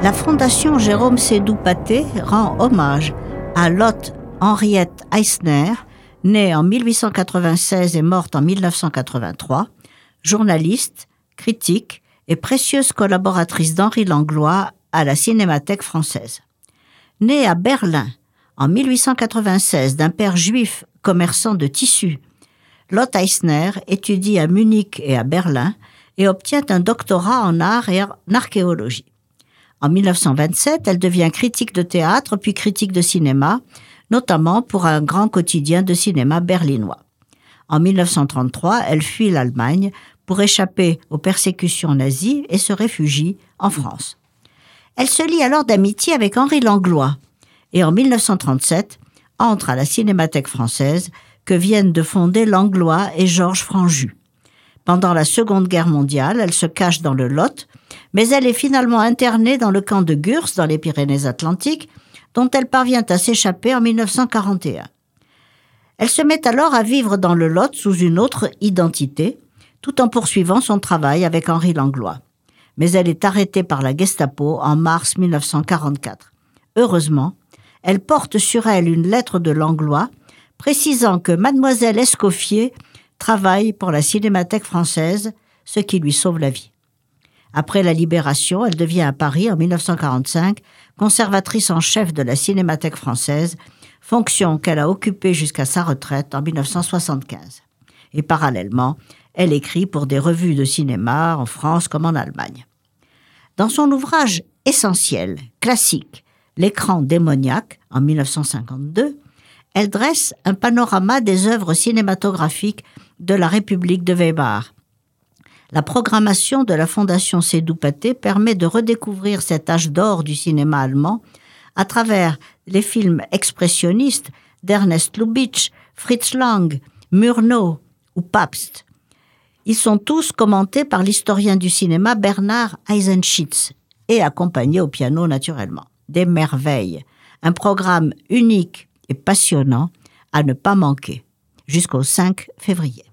La Fondation Jérôme Sédou-Paté rend hommage à Lotte Henriette Eisner, née en 1896 et morte en 1983, journaliste, critique et précieuse collaboratrice d'Henri Langlois à la Cinémathèque française. Née à Berlin en 1896 d'un père juif commerçant de tissus, Lotte Eisner étudie à Munich et à Berlin et obtient un doctorat en art et en archéologie. En 1927, elle devient critique de théâtre puis critique de cinéma, notamment pour un grand quotidien de cinéma berlinois. En 1933, elle fuit l'Allemagne pour échapper aux persécutions nazies et se réfugie en France. Elle se lie alors d'amitié avec Henri Langlois et en 1937 entre à la Cinémathèque française que viennent de fonder Langlois et Georges Franju. Pendant la Seconde Guerre mondiale, elle se cache dans le Lot, mais elle est finalement internée dans le camp de Gurs, dans les Pyrénées-Atlantiques, dont elle parvient à s'échapper en 1941. Elle se met alors à vivre dans le Lot sous une autre identité, tout en poursuivant son travail avec Henri Langlois. Mais elle est arrêtée par la Gestapo en mars 1944. Heureusement, elle porte sur elle une lettre de Langlois précisant que mademoiselle Escoffier travaille pour la Cinémathèque française, ce qui lui sauve la vie. Après la libération, elle devient à Paris en 1945 conservatrice en chef de la Cinémathèque française, fonction qu'elle a occupée jusqu'à sa retraite en 1975. Et parallèlement, elle écrit pour des revues de cinéma en France comme en Allemagne. Dans son ouvrage essentiel, classique, L'écran démoniaque, en 1952, elle dresse un panorama des œuvres cinématographiques de la République de Weimar. La programmation de la Fondation Sédou-Paté permet de redécouvrir cet âge d'or du cinéma allemand à travers les films expressionnistes d'Ernest Lubitsch, Fritz Lang, Murnau ou Pabst. Ils sont tous commentés par l'historien du cinéma Bernard Eisenschitz et accompagnés au piano naturellement. Des merveilles, un programme unique et passionnant à ne pas manquer jusqu'au 5 février.